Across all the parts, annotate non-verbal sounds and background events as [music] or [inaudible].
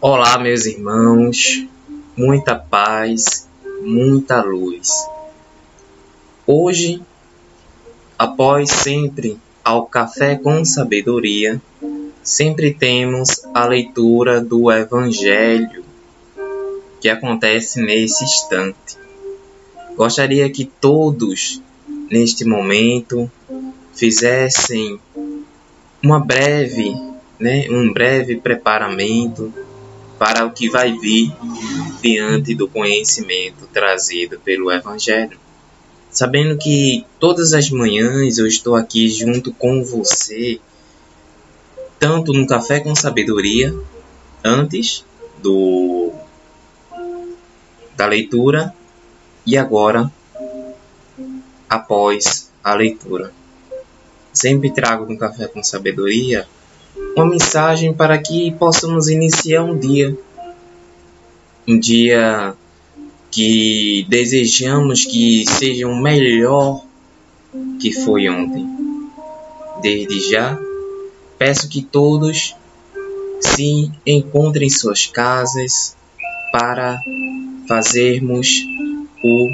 Olá, meus irmãos, muita paz, muita luz. Hoje, após sempre ao café com sabedoria, sempre temos a leitura do Evangelho que acontece nesse instante. Gostaria que todos, neste momento, fizessem uma breve, né, um breve preparamento para o que vai vir diante do conhecimento trazido pelo Evangelho. Sabendo que todas as manhãs eu estou aqui junto com você, tanto no Café com Sabedoria, antes do da leitura e agora após a leitura. Sempre trago no Café com Sabedoria uma mensagem para que possamos iniciar um dia. Um dia que desejamos que seja o melhor que foi ontem. Desde já, peço que todos se encontrem em suas casas para fazermos o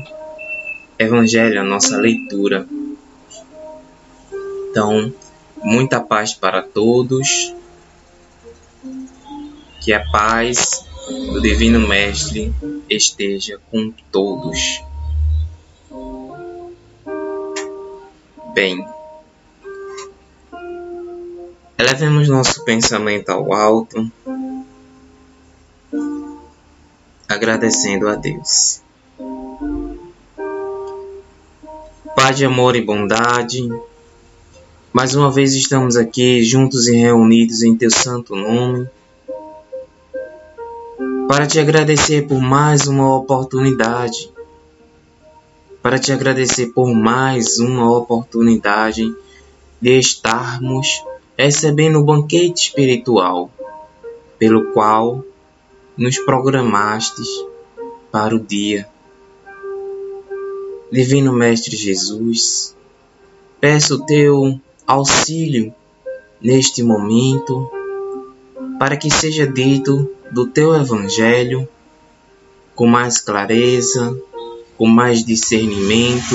Evangelho, a nossa leitura. Então, Muita paz para todos. Que a paz do Divino Mestre esteja com todos. Bem, elevemos nosso pensamento ao alto, agradecendo a Deus. Pai de amor e bondade, mais uma vez estamos aqui juntos e reunidos em Teu santo nome para te agradecer por mais uma oportunidade, para te agradecer por mais uma oportunidade de estarmos recebendo o banquete espiritual pelo qual nos programastes para o dia. Divino Mestre Jesus, peço teu auxílio neste momento, para que seja dito do teu Evangelho com mais clareza, com mais discernimento,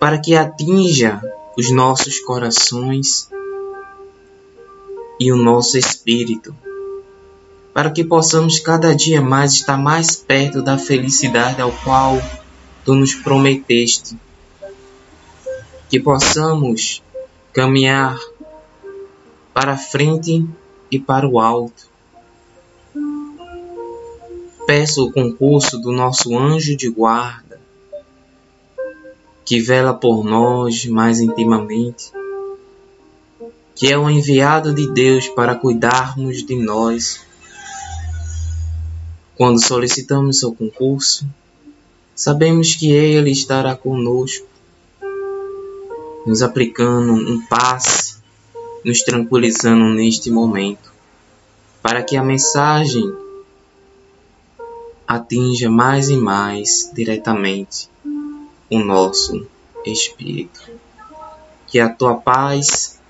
para que atinja os nossos corações e o nosso espírito, para que possamos cada dia mais estar mais perto da felicidade ao qual tu nos prometeste que possamos caminhar para frente e para o alto. Peço o concurso do nosso anjo de guarda, que vela por nós mais intimamente, que é o enviado de Deus para cuidarmos de nós. Quando solicitamos seu concurso, sabemos que Ele estará conosco nos aplicando um passe, nos tranquilizando neste momento, para que a mensagem atinja mais e mais diretamente o nosso espírito. Que a tua paz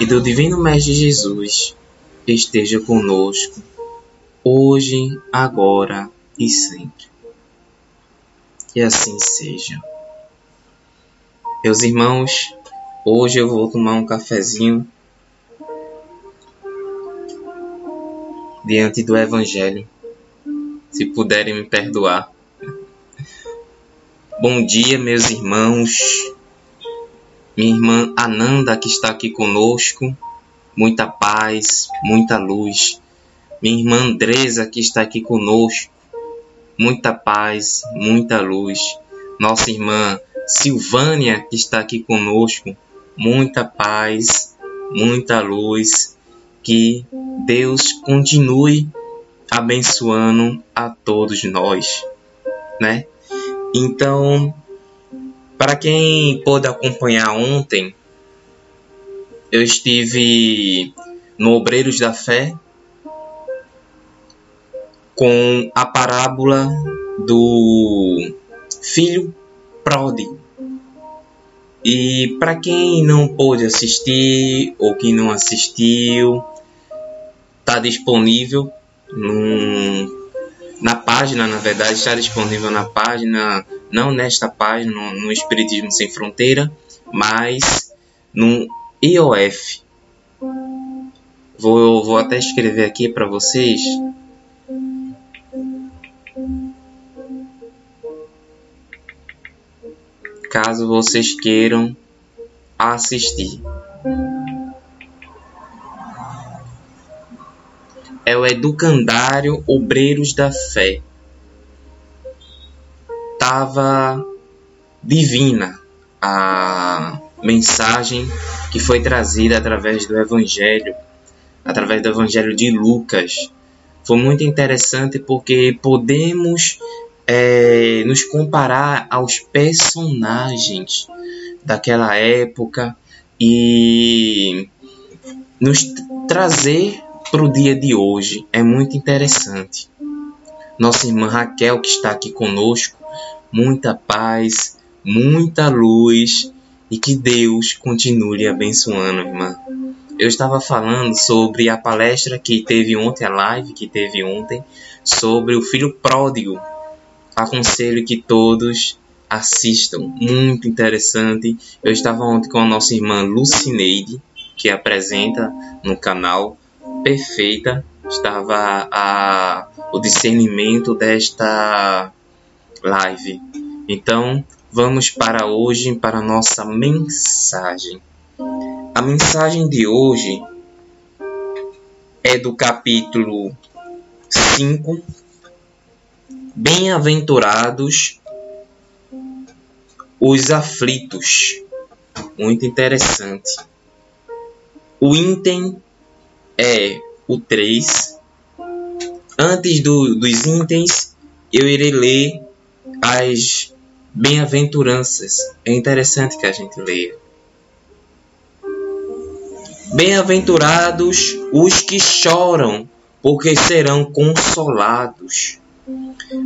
e do Divino Mestre Jesus esteja conosco, hoje, agora e sempre. Que assim seja. Meus irmãos, hoje eu vou tomar um cafezinho diante do Evangelho. Se puderem me perdoar. Bom dia, meus irmãos. Minha irmã Ananda, que está aqui conosco. Muita paz, muita luz. Minha irmã Andresa, que está aqui conosco. Muita paz, muita luz. Nossa irmã Silvânia, que está aqui conosco, muita paz, muita luz, que Deus continue abençoando a todos nós, né? Então, para quem pôde acompanhar ontem, eu estive no Obreiros da Fé com a parábola do filho pródigo. E para quem não pôde assistir ou quem não assistiu, está disponível num, na página, na verdade, está disponível na página, não nesta página, no, no Espiritismo Sem Fronteira, mas no IOF. Vou, vou até escrever aqui para vocês. Caso vocês queiram assistir. É o Educandário Obreiros da Fé. Tava divina a mensagem que foi trazida através do Evangelho, através do Evangelho de Lucas. Foi muito interessante porque podemos é, nos comparar aos personagens daquela época e nos trazer para o dia de hoje. É muito interessante. Nossa irmã Raquel, que está aqui conosco, muita paz, muita luz e que Deus continue abençoando, irmã. Eu estava falando sobre a palestra que teve ontem, a live que teve ontem, sobre o filho pródigo. Aconselho que todos assistam, muito interessante. Eu estava ontem com a nossa irmã Lucineide, que apresenta no canal, perfeita. Estava a, o discernimento desta live. Então, Vamos para hoje para a nossa mensagem. A mensagem de hoje é do capítulo 5. Bem-aventurados os aflitos. Muito interessante. O item é o 3. Antes do, dos itens, eu irei ler as bem-aventuranças. É interessante que a gente leia. Bem-aventurados os que choram, porque serão consolados.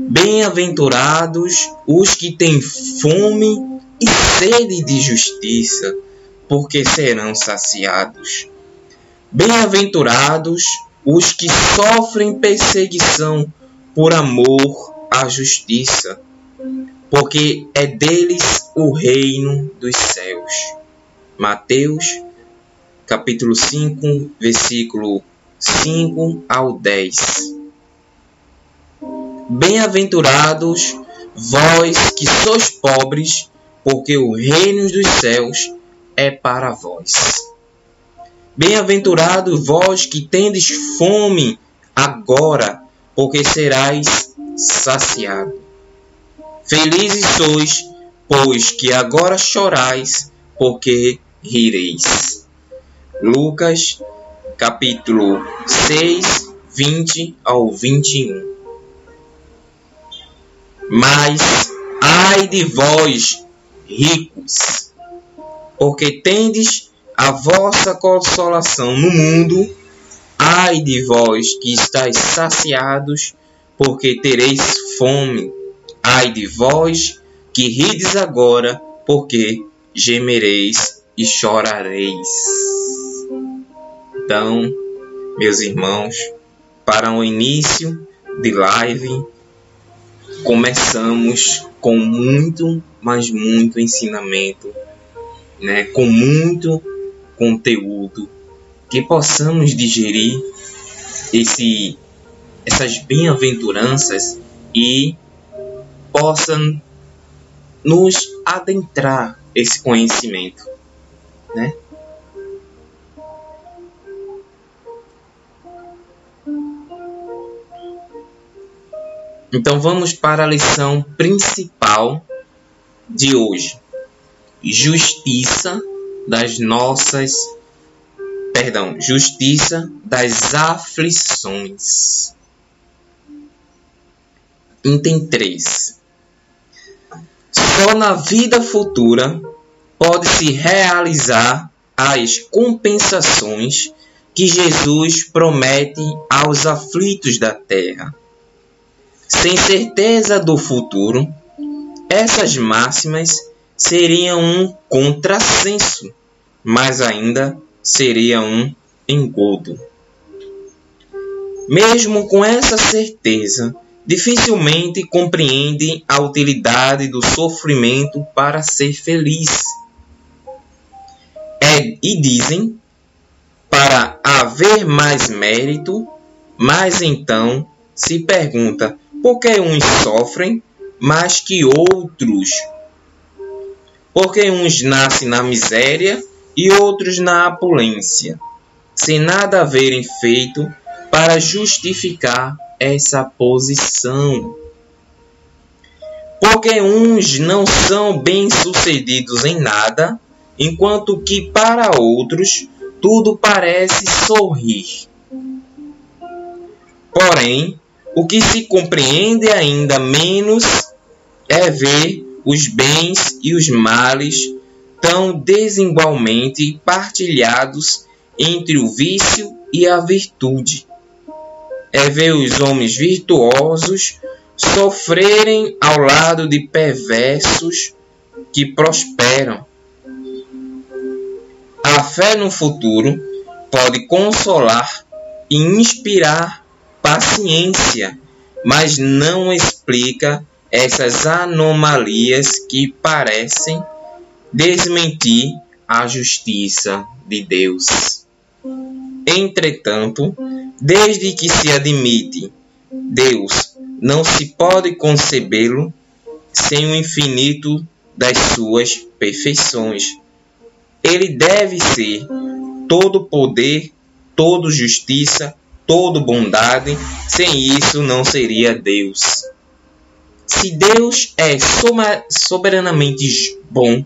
Bem-aventurados os que têm fome e sede de justiça, porque serão saciados. Bem-aventurados os que sofrem perseguição por amor à justiça, porque é deles o reino dos céus. Mateus, capítulo 5, versículo 5 ao 10. Bem-aventurados vós que sois pobres, porque o reino dos céus é para vós. Bem-aventurados vós que tendes fome agora, porque serás saciados. Felizes sois, pois que agora chorais, porque rireis. Lucas, capítulo 6, 20 ao 21. Mas ai de vós, ricos, porque tendes a vossa consolação no mundo, ai de vós que estáis saciados, porque tereis fome Ai de vós que rides agora, porque gemereis e chorareis. Então, meus irmãos, para o início de live, começamos com muito, mas muito ensinamento, né? com muito conteúdo, que possamos digerir esse, essas bem-aventuranças e possam nos adentrar esse conhecimento, né? Então vamos para a lição principal de hoje. Justiça das nossas perdão, justiça das aflições. Item 3. Só na vida futura pode-se realizar as compensações que Jesus promete aos aflitos da terra. Sem certeza do futuro, essas máximas seria um contrassenso, mas ainda seria um engodo. Mesmo com essa certeza, dificilmente compreende a utilidade do sofrimento para ser feliz. É, e dizem, para haver mais mérito, mas então se pergunta por que uns sofrem mais que outros? Porque uns nascem na miséria e outros na opulência, sem nada haverem feito para justificar essa posição. Porque uns não são bem-sucedidos em nada, enquanto que para outros tudo parece sorrir. Porém, o que se compreende ainda menos é ver os bens e os males tão desigualmente partilhados entre o vício e a virtude é ver os homens virtuosos sofrerem ao lado de perversos que prosperam. A fé no futuro pode consolar e inspirar paciência, mas não explica essas anomalias que parecem desmentir a justiça de Deus. Entretanto, Desde que se admite Deus, não se pode concebê-lo sem o infinito das suas perfeições. Ele deve ser todo poder, todo justiça, todo bondade. Sem isso não seria Deus. Se Deus é soberanamente bom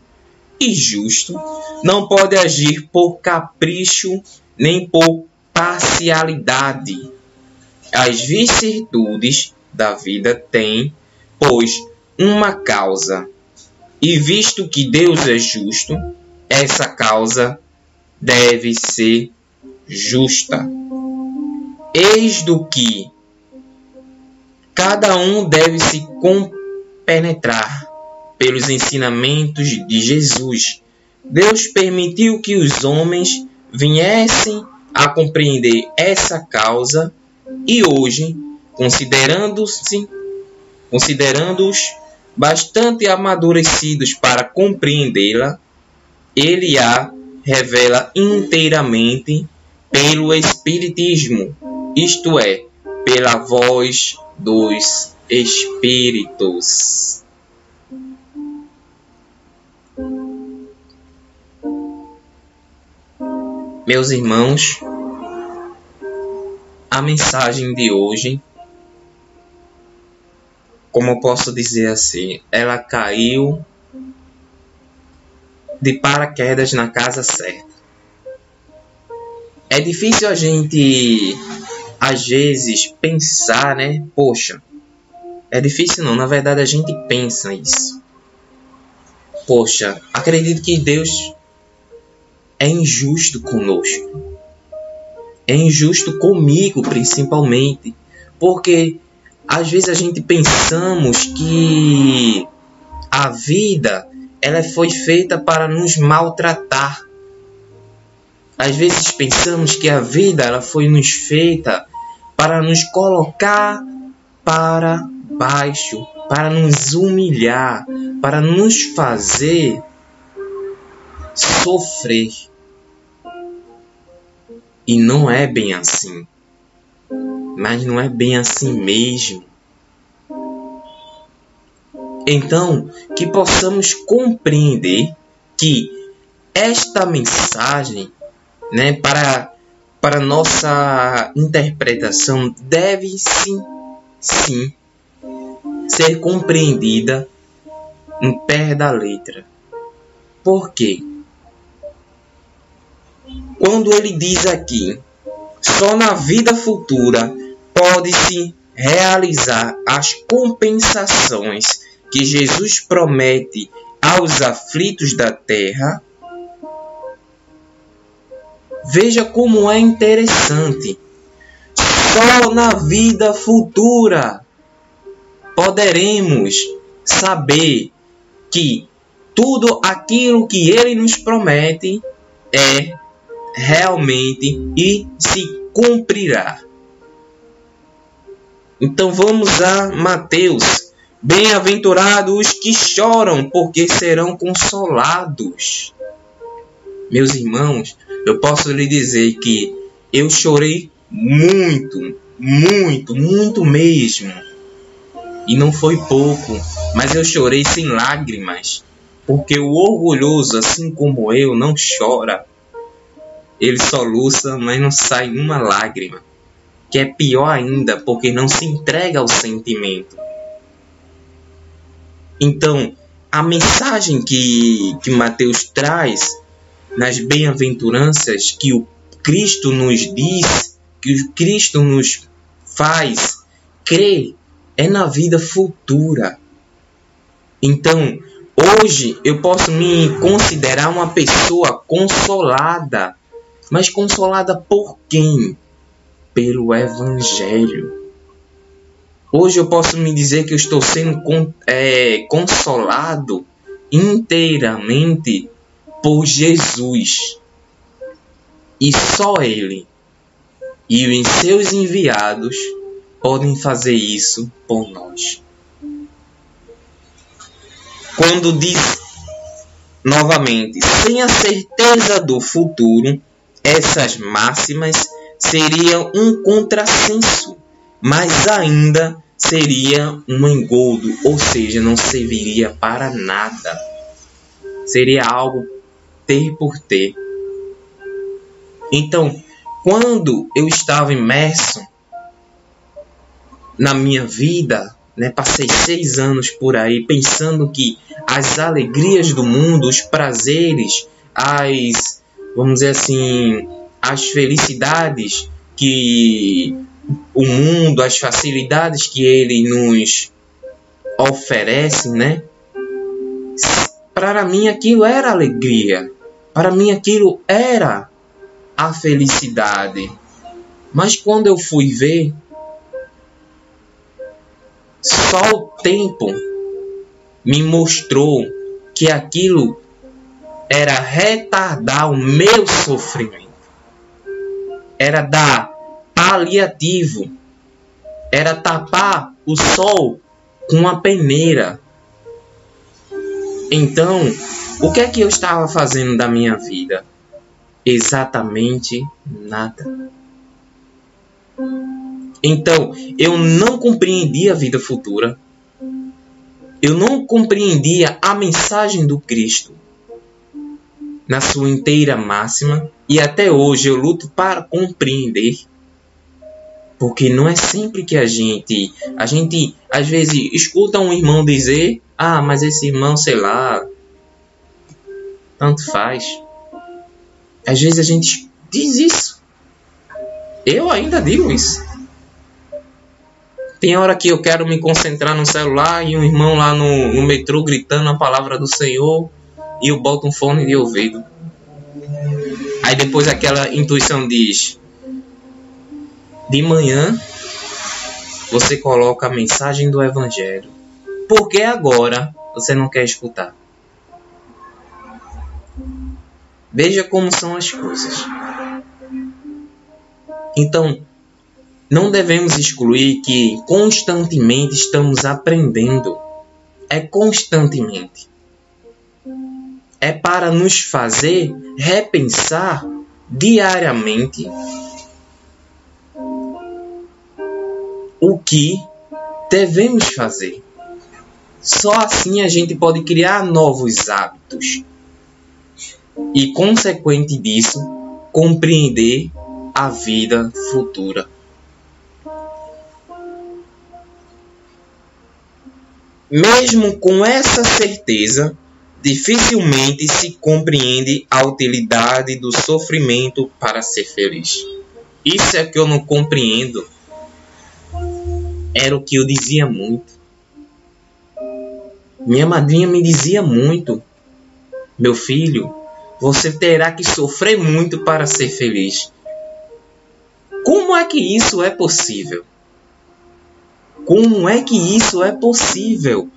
e justo, não pode agir por capricho nem por parcialidade. As vicissitudes da vida têm, pois, uma causa. E visto que Deus é justo, essa causa deve ser justa. Eis do que cada um deve se compenetrar pelos ensinamentos de Jesus. Deus permitiu que os homens viessem a compreender essa causa e hoje, considerando-se considerando-os bastante amadurecidos para compreendê-la, ele a revela inteiramente pelo Espiritismo, isto é, pela voz dos Espíritos. Meus irmãos, a mensagem de hoje, como eu posso dizer assim, ela caiu de paraquedas na casa certa. É difícil a gente, às vezes, pensar, né? Poxa, é difícil não, na verdade a gente pensa isso. Poxa, acredito que Deus é injusto conosco. É injusto comigo, principalmente, porque às vezes a gente pensamos que a vida ela foi feita para nos maltratar. Às vezes pensamos que a vida ela foi nos feita para nos colocar para baixo, para nos humilhar, para nos fazer sofrer. E não é bem assim. Mas não é bem assim mesmo. Então, que possamos compreender que esta mensagem, né, para para nossa interpretação deve sim, sim ser compreendida no pé da letra. Por quê? quando ele diz aqui: só na vida futura pode-se realizar as compensações que Jesus promete aos aflitos da terra. Veja como é interessante. Só na vida futura poderemos saber que tudo aquilo que ele nos promete é realmente e se cumprirá. Então vamos a Mateus. Bem-aventurados os que choram, porque serão consolados. Meus irmãos, eu posso lhe dizer que eu chorei muito, muito, muito mesmo. E não foi pouco, mas eu chorei sem lágrimas, porque o orgulhoso, assim como eu, não chora. Ele soluça, mas não sai uma lágrima. Que é pior ainda, porque não se entrega ao sentimento. Então, a mensagem que, que Mateus traz nas bem-aventuranças que o Cristo nos diz, que o Cristo nos faz crer, é na vida futura. Então, hoje eu posso me considerar uma pessoa consolada. Mas consolada por quem? Pelo Evangelho. Hoje eu posso me dizer que eu estou sendo é, consolado inteiramente por Jesus. E só Ele e os seus enviados podem fazer isso por nós. Quando diz novamente, sem a certeza do futuro, essas máximas seriam um contrassenso, mas ainda seria um engodo, ou seja, não serviria para nada. Seria algo ter por ter. Então, quando eu estava imerso na minha vida, né, passei seis anos por aí pensando que as alegrias do mundo, os prazeres, as, vamos dizer assim, as felicidades que o mundo, as facilidades que ele nos oferece, né? Para mim aquilo era alegria. Para mim aquilo era a felicidade. Mas quando eu fui ver, só o tempo me mostrou que aquilo era retardar o meu sofrimento. Era dar paliativo. Era tapar o sol com a peneira. Então, o que é que eu estava fazendo da minha vida? Exatamente nada. Então, eu não compreendia a vida futura. Eu não compreendia a mensagem do Cristo na sua inteira máxima e até hoje eu luto para compreender. Porque não é sempre que a gente, a gente às vezes escuta um irmão dizer: "Ah, mas esse irmão, sei lá, tanto faz". Às vezes a gente diz isso. Eu ainda digo isso. Tem hora que eu quero me concentrar no celular e um irmão lá no, no metrô gritando a palavra do Senhor e eu boto um fone de ouvido. Aí depois aquela intuição diz: de manhã você coloca a mensagem do Evangelho. Por que agora você não quer escutar? Veja como são as coisas. Então, não devemos excluir que constantemente estamos aprendendo. É constantemente. É para nos fazer repensar diariamente o que devemos fazer. Só assim a gente pode criar novos hábitos e, consequente disso, compreender a vida futura. Mesmo com essa certeza, dificilmente se compreende a utilidade do sofrimento para ser feliz. Isso é que eu não compreendo. Era o que eu dizia muito. Minha madrinha me dizia muito: Meu filho, você terá que sofrer muito para ser feliz. Como é que isso é possível? Como é que isso é possível?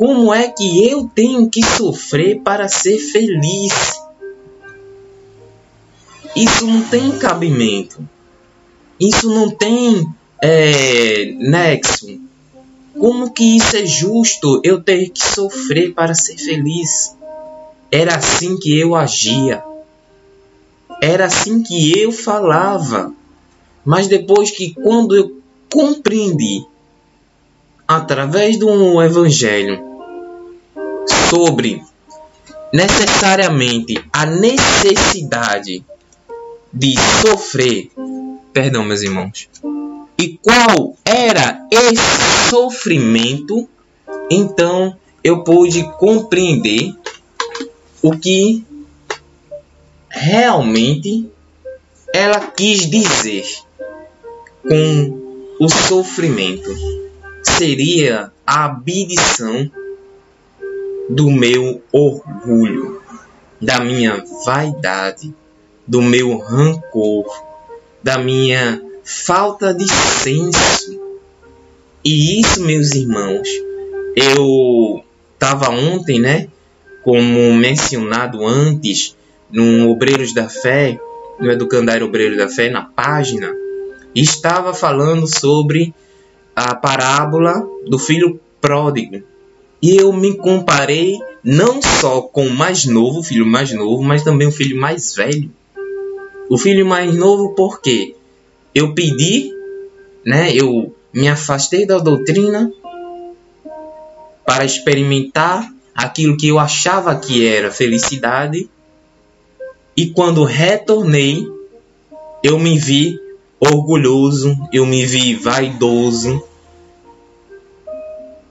como é que eu tenho que sofrer para ser feliz? Isso não tem cabimento. Isso não tem é, nexo. Como que isso é justo eu ter que sofrer para ser feliz? Era assim que eu agia. Era assim que eu falava. Mas depois que quando eu compreendi através do evangelho sobre necessariamente a necessidade de sofrer, perdão, meus irmãos, e qual era esse sofrimento, então eu pude compreender o que realmente ela quis dizer com o sofrimento. Seria a abdição do meu orgulho, da minha vaidade, do meu rancor, da minha falta de senso. E isso, meus irmãos, eu estava ontem, né? Como mencionado antes, no Obreiros da Fé, no Educandário Obreiros da Fé, na página, estava falando sobre a parábola do filho pródigo. E eu me comparei não só com o mais novo, o filho mais novo, mas também o filho mais velho. O filho mais novo porque eu pedi, né, eu me afastei da doutrina para experimentar aquilo que eu achava que era felicidade. E quando retornei, eu me vi orgulhoso, eu me vi vaidoso.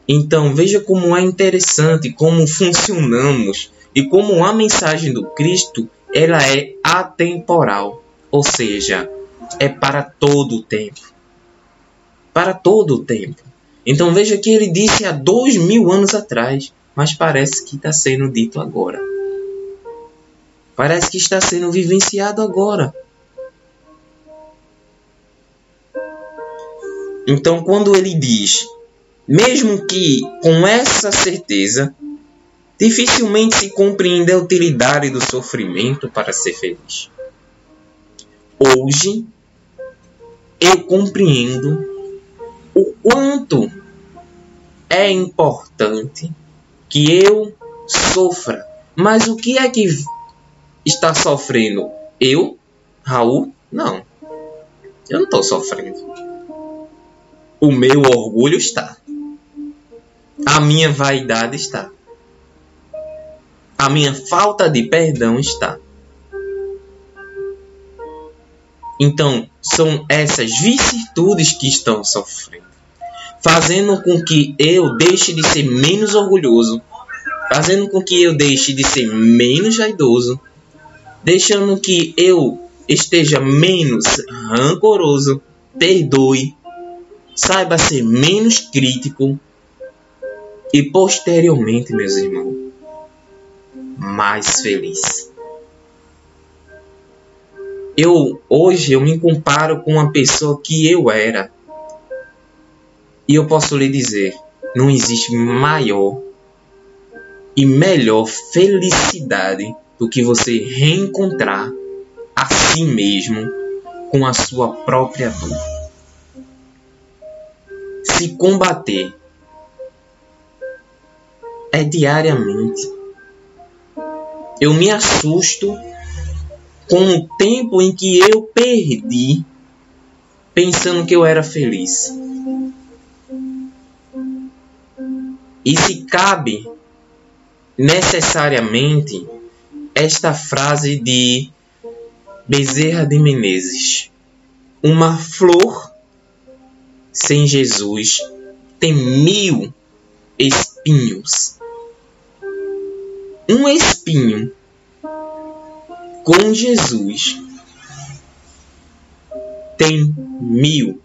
Então veja como é interessante como funcionamos e como a mensagem do Cristo ela é atemporal, ou seja, é para todo o tempo. Para todo o tempo. Então veja que ele disse há dois mil anos atrás, mas parece que está sendo dito agora. Parece que está sendo vivenciado agora. Então, quando ele diz, mesmo que com essa certeza, dificilmente se compreende a utilidade do sofrimento para ser feliz. Hoje, eu compreendo o quanto é importante que eu sofra. Mas o que é que está sofrendo? Eu, Raul? Não. Eu não estou sofrendo. O meu orgulho está. A minha vaidade está. A minha falta de perdão está. Então, são essas vicissitudes que estão sofrendo, fazendo com que eu deixe de ser menos orgulhoso, fazendo com que eu deixe de ser menos vaidoso, deixando que eu esteja menos rancoroso, perdoe, saiba ser menos crítico e posteriormente, meus irmãos, mais feliz. Eu hoje eu me comparo com uma pessoa que eu era. E eu posso lhe dizer, não existe maior e melhor felicidade do que você reencontrar a si mesmo com a sua própria dor se combater é diariamente. Eu me assusto com o tempo em que eu perdi pensando que eu era feliz. E se cabe necessariamente esta frase de Bezerra de Menezes: Uma flor sem Jesus tem mil espinhos. Um espinho com Jesus tem mil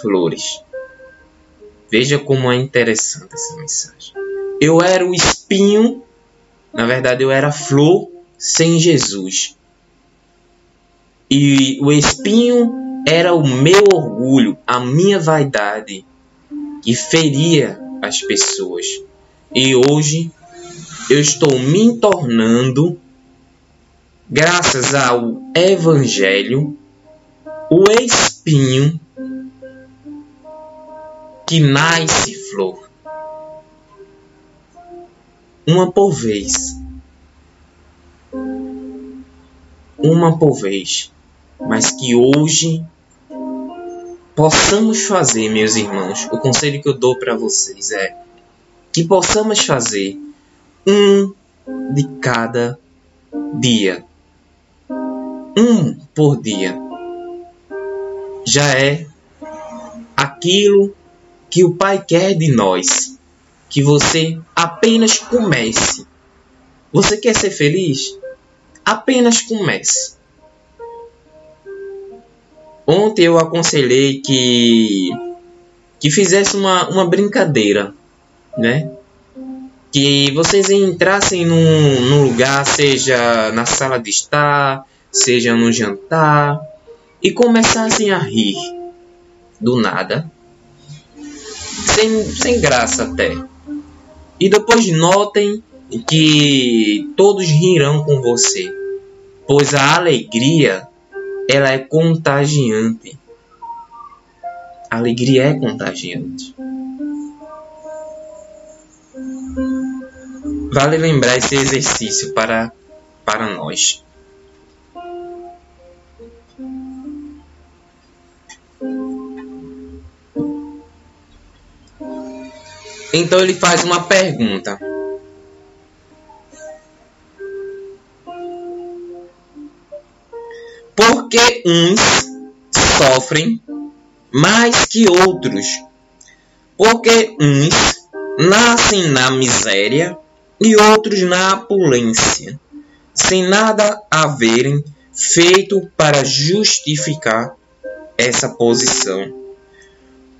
flores. Veja como é interessante essa mensagem. Eu era o espinho, na verdade eu era flor sem Jesus. E o espinho era o meu orgulho, a minha vaidade que feria as pessoas. E hoje eu estou me tornando, graças ao Evangelho, o espinho que nasce flor. Uma por vez. Uma por vez. Mas que hoje possamos fazer, meus irmãos. O conselho que eu dou para vocês é que possamos fazer um de cada dia. Um por dia. Já é aquilo que o Pai quer de nós. Que você apenas comece. Você quer ser feliz? Apenas comece. Ontem eu aconselhei que que fizesse uma, uma brincadeira, né? Que vocês entrassem num, num lugar, seja na sala de estar, seja no jantar, e começassem a rir do nada, sem, sem graça até. E depois notem que todos rirão com você, pois a alegria ela é contagiante. A alegria é contagiante. Vale lembrar esse exercício para, para nós. Então ele faz uma pergunta. Por que uns sofrem mais que outros? Porque uns nascem na miséria e outros na opulência, sem nada haverem feito para justificar essa posição.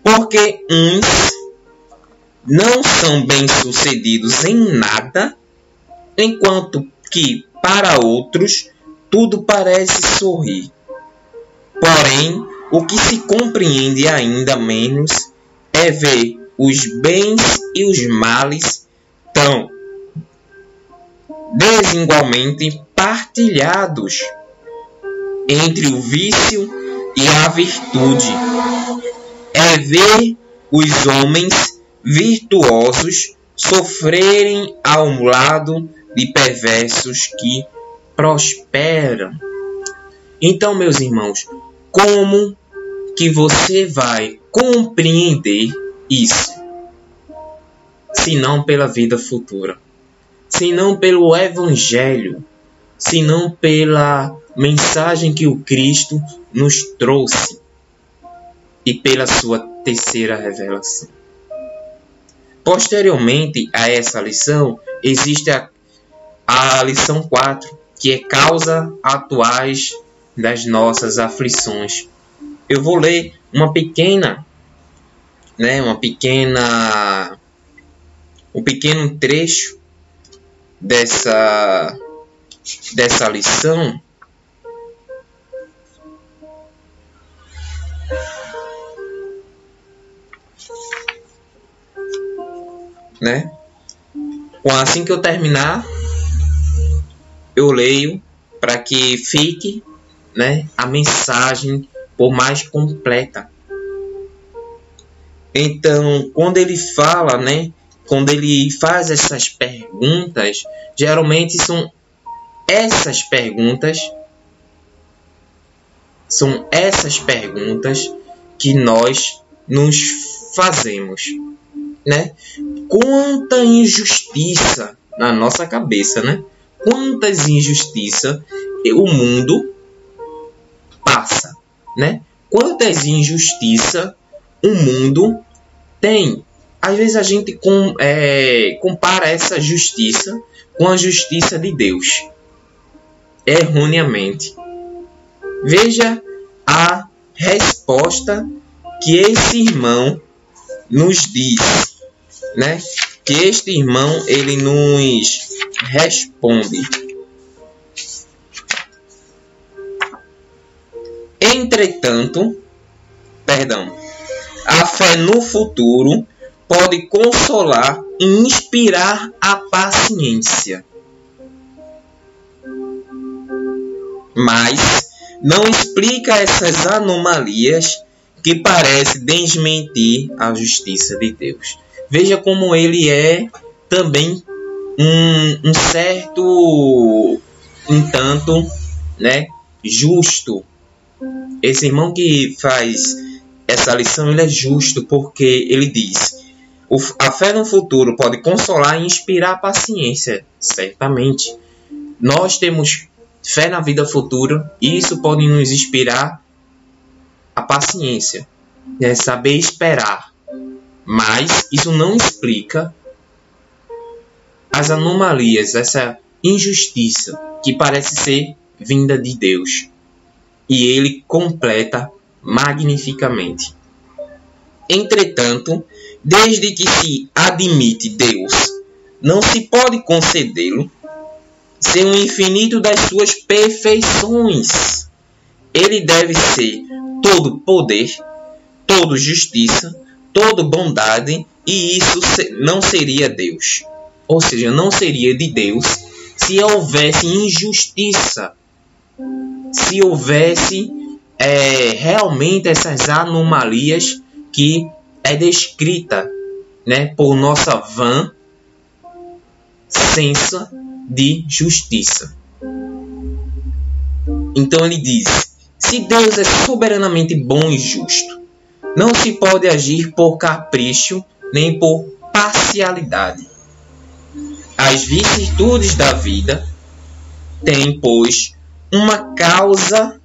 Porque uns não são bem-sucedidos em nada, enquanto que para outros tudo parece sorrir. Porém, o que se compreende ainda menos é ver os bens e os males tão desigualmente partilhados entre o vício e a virtude. É ver os homens virtuosos sofrerem ao lado de perversos que prosperam. Então, meus irmãos, como que você vai compreender isso? Se não pela vida futura, se não pelo evangelho, se não pela mensagem que o Cristo nos trouxe e pela sua terceira revelação. Posteriormente a essa lição, existe a, a lição 4, que é causa atuais das nossas aflições. Eu vou ler uma pequena, né, uma pequena, um pequeno trecho dessa dessa lição né? Assim que eu terminar, eu leio para que fique, né, a mensagem por mais completa. Então, quando ele fala, né, quando ele faz essas perguntas, geralmente são essas perguntas são essas perguntas que nós nos fazemos, né? quanta injustiça na nossa cabeça, né? Quantas injustiças o mundo passa, né? Quantas injustiças o mundo tem. Às vezes a gente com, é, compara essa justiça com a justiça de Deus. Erroneamente. Veja a resposta que esse irmão nos diz né? Que este irmão ele nos responde. Entretanto, perdão, a fé no futuro pode consolar inspirar a paciência. Mas não explica essas anomalias que parecem desmentir a justiça de Deus. Veja como ele é também um, um certo entanto, né, justo. Esse irmão que faz essa lição, ele é justo porque ele diz: a fé no futuro pode consolar e inspirar a paciência, certamente. Nós temos fé na vida futura e isso pode nos inspirar a paciência, né? saber esperar. Mas isso não explica as anomalias, essa injustiça que parece ser vinda de Deus. E ele completa magnificamente. Entretanto, desde que se admite Deus, não se pode concedê-lo sem o infinito das suas perfeições. Ele deve ser todo poder, todo justiça, todo bondade, e isso não seria Deus. Ou seja, não seria de Deus se houvesse injustiça, se houvesse é, realmente essas anomalias que é descrita né, por nossa vã sensa de justiça. Então ele diz: se Deus é soberanamente bom e justo, não se pode agir por capricho nem por parcialidade. As vicissitudes da vida têm, pois, uma causa,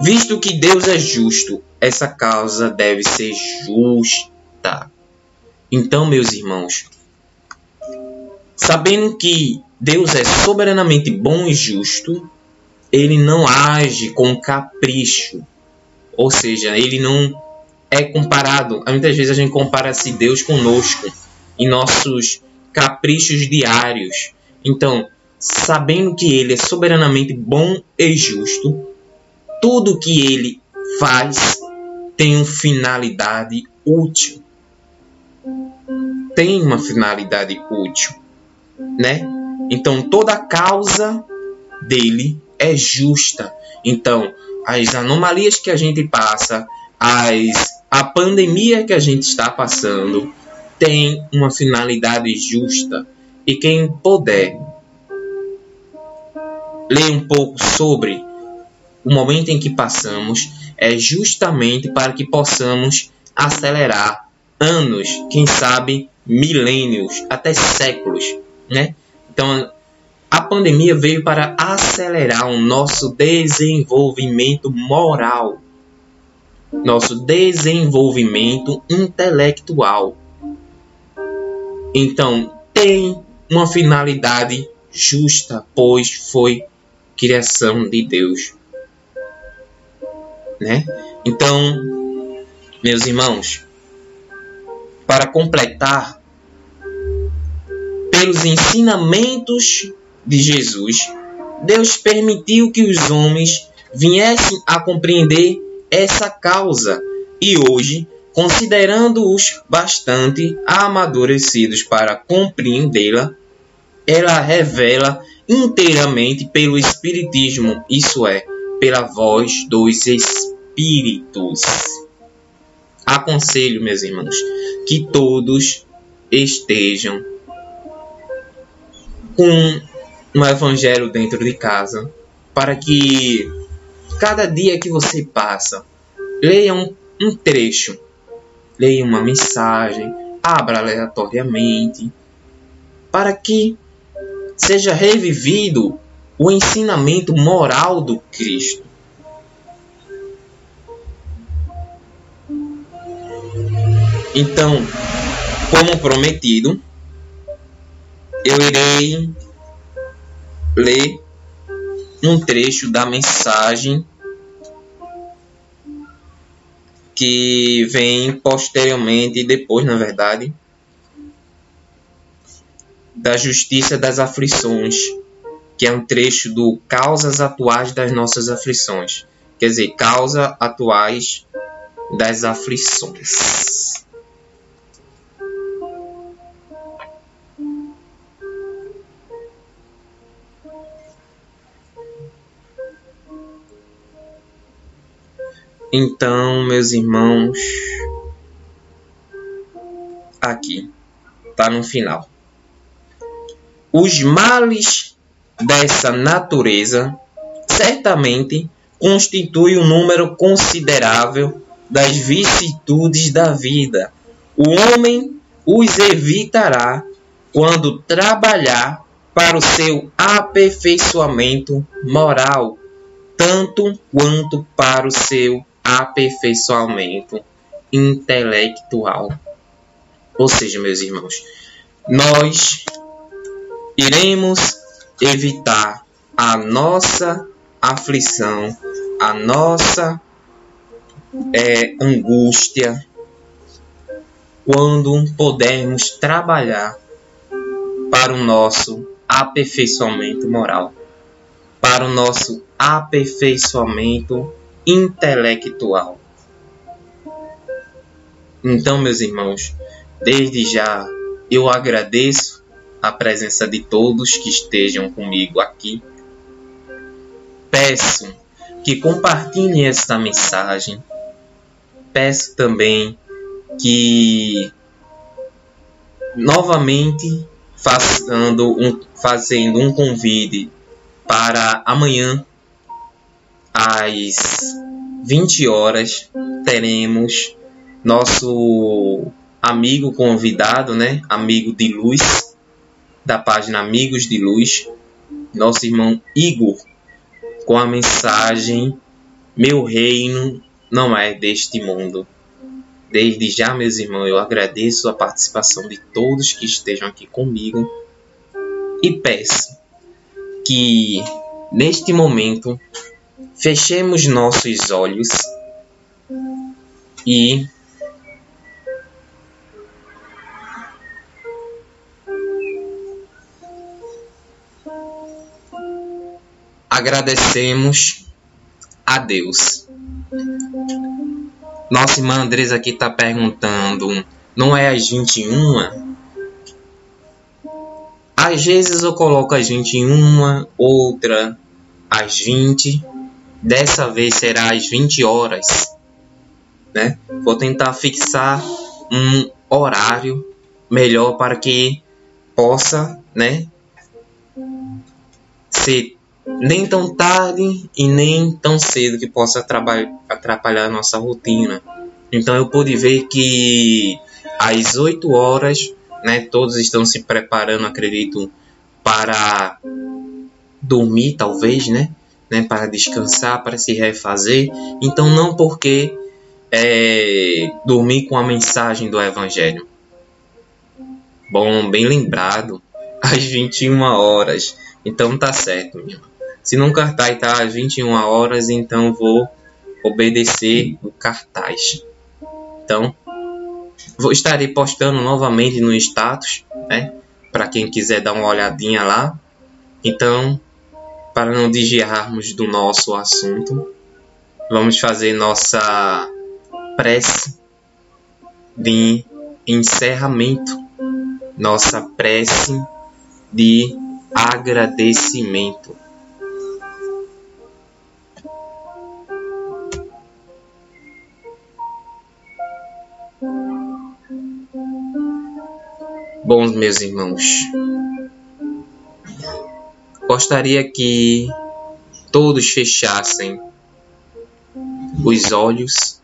visto que Deus é justo, essa causa deve ser justa. Então, meus irmãos, sabendo que Deus é soberanamente bom e justo, ele não age com capricho. Ou seja, ele não é comparado. Muitas vezes a gente compara-se Deus conosco em nossos caprichos diários. Então, sabendo que ele é soberanamente bom e justo, tudo que ele faz tem uma finalidade útil. Tem uma finalidade útil, né? Então toda causa dele é justa. Então, as anomalias que a gente passa, as a pandemia que a gente está passando, tem uma finalidade justa e quem puder ler um pouco sobre o momento em que passamos é justamente para que possamos acelerar anos, quem sabe milênios, até séculos, né? Então, a pandemia veio para acelerar o nosso desenvolvimento moral, nosso desenvolvimento intelectual. Então, tem uma finalidade justa, pois foi criação de Deus. Né? Então, meus irmãos, para completar, pelos ensinamentos de Jesus, Deus permitiu que os homens viessem a compreender essa causa e hoje considerando-os bastante amadurecidos para compreendê-la, ela revela inteiramente pelo Espiritismo, isso é, pela voz dos Espíritos. Aconselho, meus irmãos, que todos estejam com um Evangelho dentro de casa, para que cada dia que você passa, leia um, um trecho leia uma mensagem, abra aleatoriamente, para que seja revivido o ensinamento moral do Cristo. Então, como prometido, eu irei ler um trecho da mensagem que vem posteriormente, depois, na verdade, da justiça das aflições, que é um trecho do causas atuais das nossas aflições. Quer dizer, causa atuais das aflições. Então, meus irmãos, aqui tá no final. Os males dessa natureza certamente constituem um número considerável das vicissitudes da vida. O homem os evitará quando trabalhar para o seu aperfeiçoamento moral, tanto quanto para o seu aperfeiçoamento intelectual. Ou seja, meus irmãos, nós iremos evitar a nossa aflição, a nossa é, angústia, quando pudermos trabalhar para o nosso aperfeiçoamento moral, para o nosso aperfeiçoamento intelectual. Então, meus irmãos, desde já eu agradeço a presença de todos que estejam comigo aqui. Peço que compartilhem esta mensagem. Peço também que novamente fazendo um, fazendo um convite para amanhã às 20 horas teremos nosso amigo convidado, né? Amigo de luz da página Amigos de Luz, nosso irmão Igor, com a mensagem Meu reino não é deste mundo. Desde já, meus irmãos, eu agradeço a participação de todos que estejam aqui comigo e peço que neste momento fechemos nossos olhos e agradecemos a Deus nossa irmã Andresa aqui está perguntando: não é às 21? Às vezes eu coloco às 21, outra às 20. Dessa vez será às 20 horas. Né? Vou tentar fixar um horário melhor para que possa né, ser nem tão tarde e nem tão cedo que possa atrapalhar a nossa rotina. Então eu pude ver que às 8 horas, né, todos estão se preparando, acredito, para dormir, talvez, né, né, para descansar, para se refazer. Então não porque é, dormir com a mensagem do Evangelho. Bom, bem lembrado, [laughs] às 21 horas. Então tá certo, minha irmã. Se num cartaz está às 21 horas, então vou obedecer o cartaz. Então, vou estarei postando novamente no status, né? Para quem quiser dar uma olhadinha lá. Então, para não desviarmos do nosso assunto, vamos fazer nossa prece de encerramento, nossa prece de agradecimento. Bom, meus irmãos, gostaria que todos fechassem os olhos,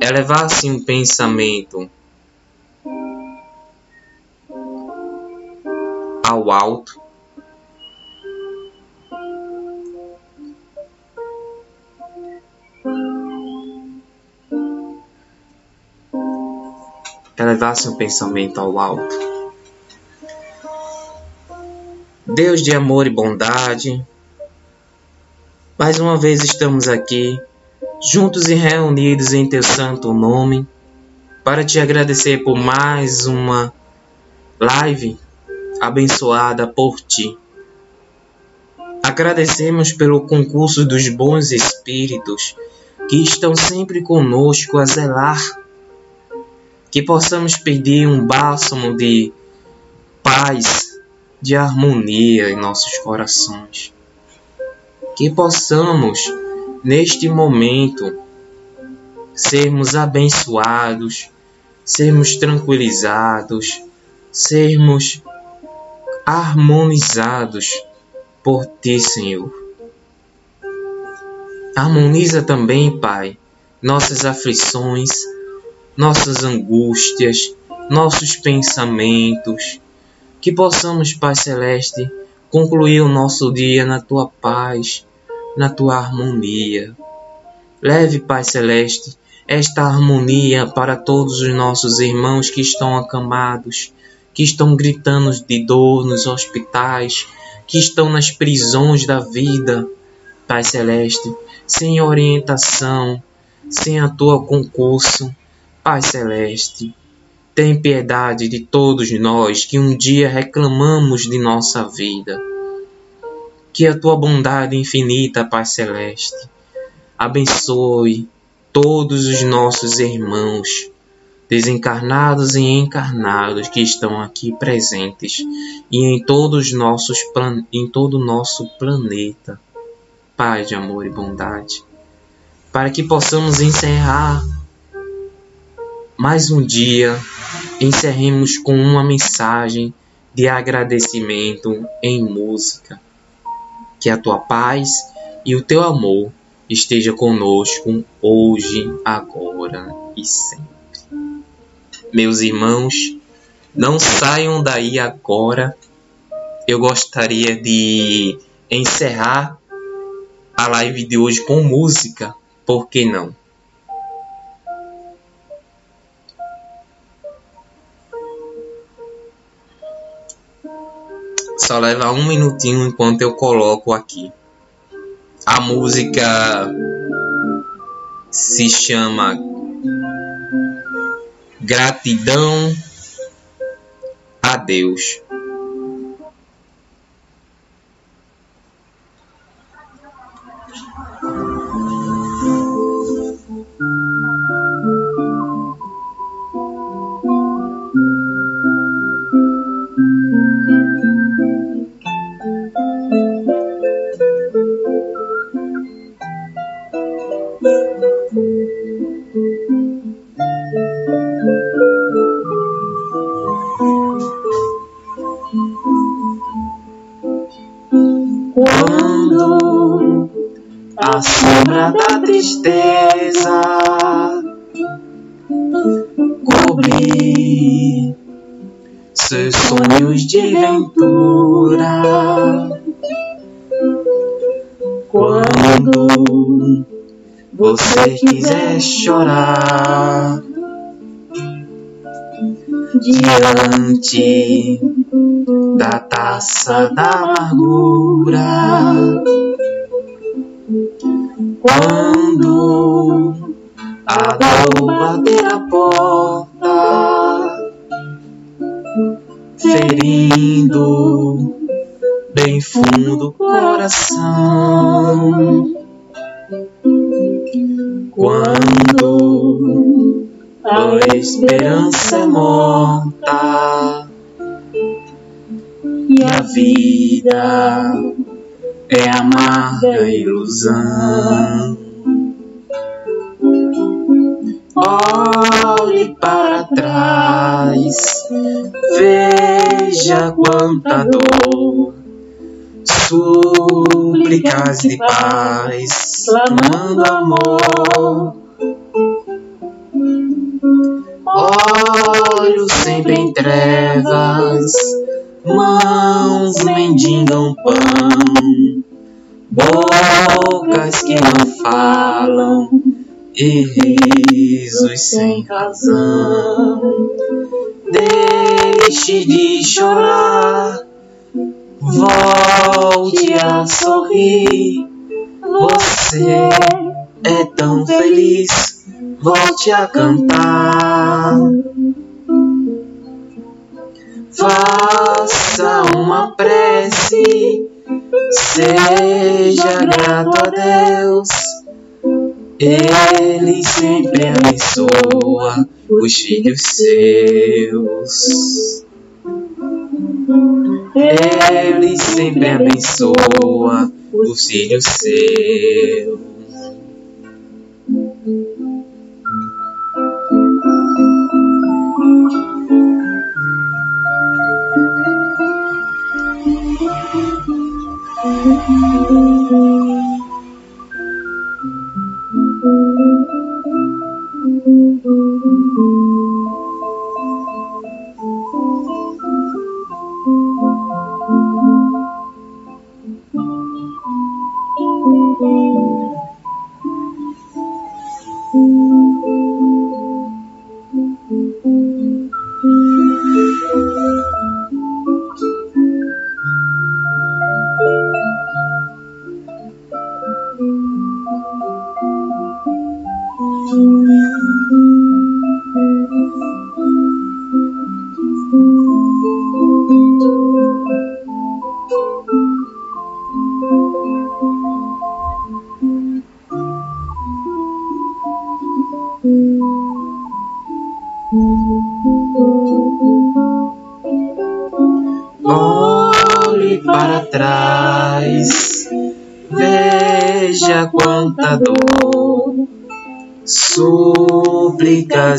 elevassem um pensamento ao alto elevasse um pensamento ao alto. Deus de amor e bondade, mais uma vez estamos aqui, juntos e reunidos em Teu santo nome, para te agradecer por mais uma live abençoada por Ti. Agradecemos pelo concurso dos bons espíritos que estão sempre conosco a zelar que possamos pedir um bálsamo de paz, de harmonia em nossos corações. Que possamos, neste momento, sermos abençoados, sermos tranquilizados, sermos harmonizados por Ti, Senhor. Harmoniza também, Pai, nossas aflições, nossas angústias, nossos pensamentos, que possamos, Pai Celeste, concluir o nosso dia na tua paz, na tua harmonia. Leve, Pai Celeste, esta harmonia para todos os nossos irmãos que estão acamados, que estão gritando de dor nos hospitais, que estão nas prisões da vida, Pai Celeste, sem orientação, sem a tua concurso, Pai Celeste. Tem piedade de todos nós que um dia reclamamos de nossa vida. Que a tua bondade infinita, Pai Celeste, abençoe todos os nossos irmãos, desencarnados e encarnados que estão aqui presentes e em todos nossos em todo o nosso planeta. Pai de amor e bondade, para que possamos encerrar mais um dia, encerremos com uma mensagem de agradecimento em música. Que a tua paz e o teu amor esteja conosco hoje, agora e sempre. Meus irmãos, não saiam daí agora. Eu gostaria de encerrar a live de hoje com música, por que não? Só leva um minutinho enquanto eu coloco aqui. A música se chama Gratidão a Deus. Quiser chorar diante da taça da amargura. Quando a dor bater a porta, ferindo bem fundo o coração quando a esperança é morta e a vida é amarga ilusão. Olhe para trás, veja quanta dor súplicas de paz, clamando amor. Olhos sempre em trevas, mãos mendigam pão, bocas que não falam e risos sem razão. Deixe de chorar Volte a sorrir. Você é tão feliz. Volte a cantar. Faça uma prece. Seja grato a Deus. Ele sempre abençoa os filhos seus. Ele sempre abençoa os filhos seus. Thank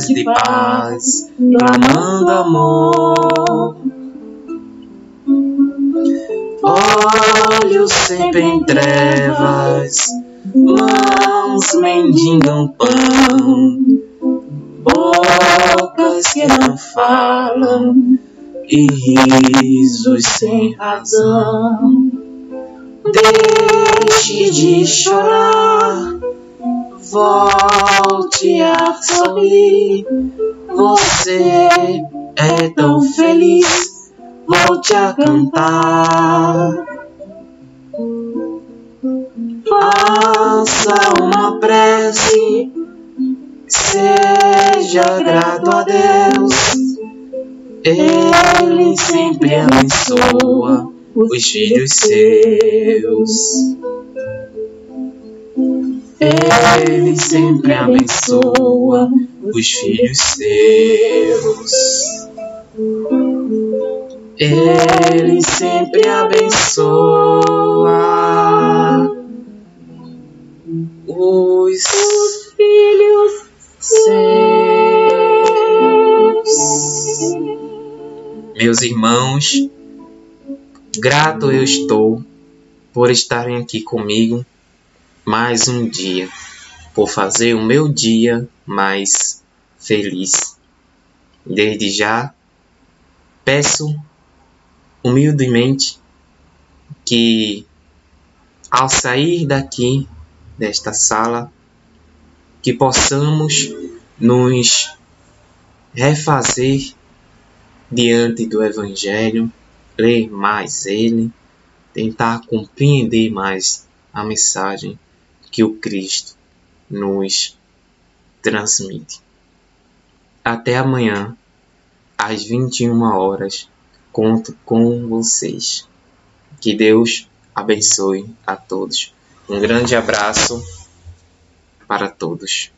de paz, clamando amor. Olhos sempre em trevas, mãos mendigam pão, bocas que não falam e risos sem razão. Deixe de chorar, volte a sorrir. Você é tão feliz, volte a cantar. Faça uma prece, seja grato a Deus ele sempre abençoa os filhos seus. Ele sempre abençoa os filhos seus. Ele sempre abençoa os filhos seus. Meus irmãos, grato eu estou por estarem aqui comigo mais um dia, por fazer o meu dia mais feliz. Desde já, peço humildemente que ao sair daqui desta sala, que possamos nos refazer diante do Evangelho, ler mais ele, tentar compreender mais a mensagem que o Cristo nos transmite. Até amanhã, às 21 horas, conto com vocês. Que Deus abençoe a todos. Um grande abraço para todos.